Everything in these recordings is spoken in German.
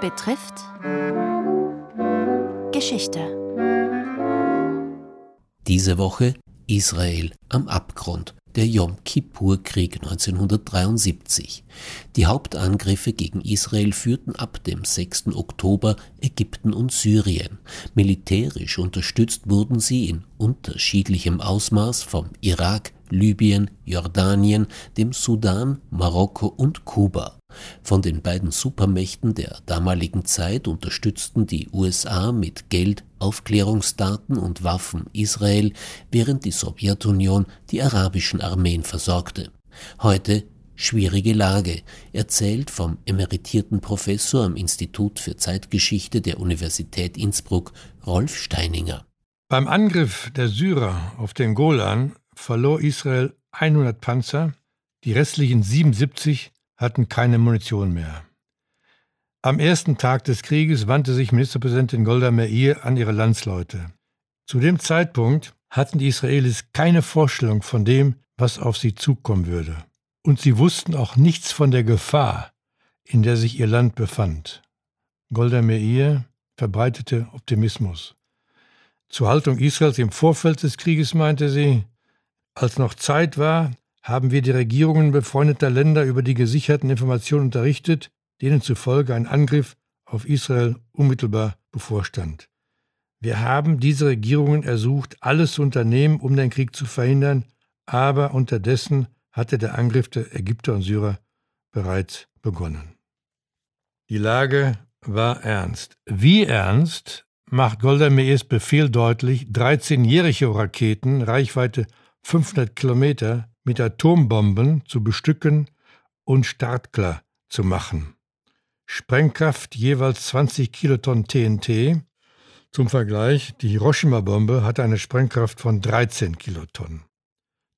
betrifft Geschichte. Diese Woche Israel am Abgrund der Yom Kippur-Krieg 1973. Die Hauptangriffe gegen Israel führten ab dem 6. Oktober Ägypten und Syrien. Militärisch unterstützt wurden sie in unterschiedlichem Ausmaß vom Irak, Libyen, Jordanien, dem Sudan, Marokko und Kuba. Von den beiden Supermächten der damaligen Zeit unterstützten die USA mit Geld, Aufklärungsdaten und Waffen Israel, während die Sowjetunion die arabischen Armeen versorgte. Heute schwierige Lage, erzählt vom emeritierten Professor am Institut für Zeitgeschichte der Universität Innsbruck Rolf Steininger. Beim Angriff der Syrer auf den Golan verlor Israel 100 Panzer, die restlichen 77 hatten keine Munition mehr. Am ersten Tag des Krieges wandte sich Ministerpräsidentin Golda Meir an ihre Landsleute. Zu dem Zeitpunkt hatten die Israelis keine Vorstellung von dem, was auf sie zukommen würde. Und sie wussten auch nichts von der Gefahr, in der sich ihr Land befand. Golda Meir verbreitete Optimismus. Zur Haltung Israels im Vorfeld des Krieges meinte sie, als noch Zeit war, haben wir die Regierungen befreundeter Länder über die gesicherten Informationen unterrichtet, denen zufolge ein Angriff auf Israel unmittelbar bevorstand. Wir haben diese Regierungen ersucht, alles zu unternehmen, um den Krieg zu verhindern, aber unterdessen hatte der Angriff der Ägypter und Syrer bereits begonnen. Die Lage war ernst. Wie ernst macht Golda Meirs Befehl deutlich, 13-jährige Raketen, Reichweite 500 Kilometer mit Atombomben zu bestücken und startklar zu machen. Sprengkraft jeweils 20 Kilotonnen TNT. Zum Vergleich, die Hiroshima-Bombe hatte eine Sprengkraft von 13 Kilotonnen.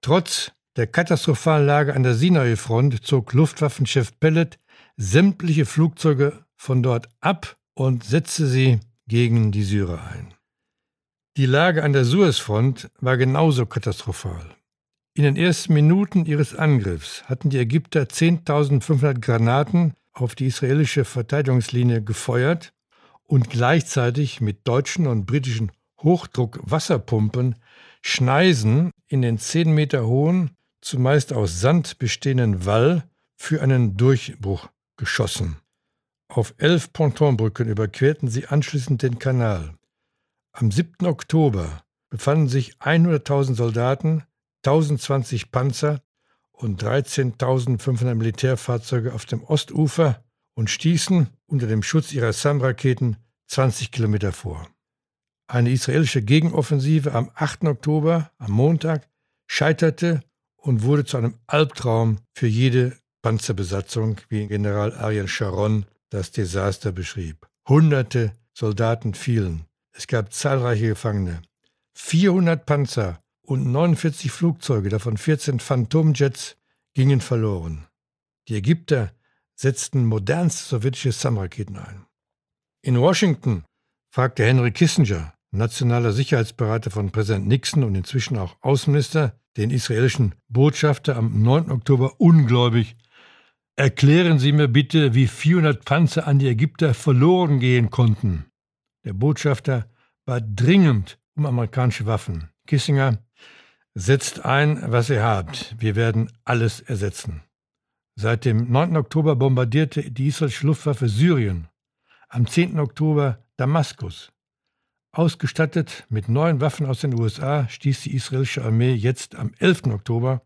Trotz der katastrophalen Lage an der Sinai-Front zog Luftwaffenchef Pellet sämtliche Flugzeuge von dort ab und setzte sie gegen die Syrer ein. Die Lage an der Suezfront war genauso katastrophal. In den ersten Minuten ihres Angriffs hatten die Ägypter 10.500 Granaten auf die israelische Verteidigungslinie gefeuert und gleichzeitig mit deutschen und britischen Hochdruckwasserpumpen Schneisen in den 10 Meter hohen, zumeist aus Sand bestehenden Wall für einen Durchbruch geschossen. Auf elf Pontonbrücken überquerten sie anschließend den Kanal. Am 7. Oktober befanden sich 100.000 Soldaten, 1020 Panzer und 13.500 Militärfahrzeuge auf dem Ostufer und stießen unter dem Schutz ihrer SAM-Raketen 20 Kilometer vor. Eine israelische Gegenoffensive am 8. Oktober, am Montag, scheiterte und wurde zu einem Albtraum für jede Panzerbesatzung, wie General Ariel Sharon das Desaster beschrieb. Hunderte Soldaten fielen. Es gab zahlreiche Gefangene. 400 Panzer und 49 Flugzeuge, davon 14 Phantomjets, gingen verloren. Die Ägypter setzten modernste sowjetische SAM-Raketen ein. In Washington fragte Henry Kissinger, nationaler Sicherheitsberater von Präsident Nixon und inzwischen auch Außenminister, den israelischen Botschafter am 9. Oktober ungläubig, erklären Sie mir bitte, wie 400 Panzer an die Ägypter verloren gehen konnten. Der Botschafter war dringend um amerikanische Waffen. Kissinger setzt ein, was ihr habt. Wir werden alles ersetzen. Seit dem 9. Oktober bombardierte die israelische Luftwaffe Syrien. Am 10. Oktober Damaskus. Ausgestattet mit neuen Waffen aus den USA stieß die israelische Armee jetzt am 11. Oktober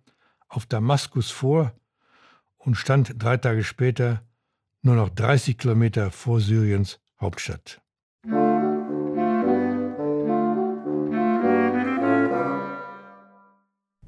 auf Damaskus vor und stand drei Tage später nur noch 30 Kilometer vor Syriens Hauptstadt.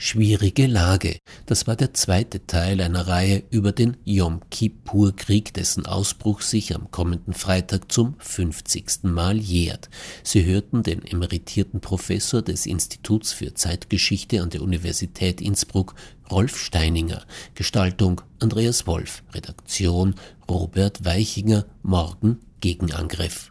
Schwierige Lage. Das war der zweite Teil einer Reihe über den Yom Kippur-Krieg, dessen Ausbruch sich am kommenden Freitag zum 50. Mal jährt. Sie hörten den emeritierten Professor des Instituts für Zeitgeschichte an der Universität Innsbruck, Rolf Steininger. Gestaltung Andreas Wolf. Redaktion Robert Weichinger. Morgen Gegenangriff.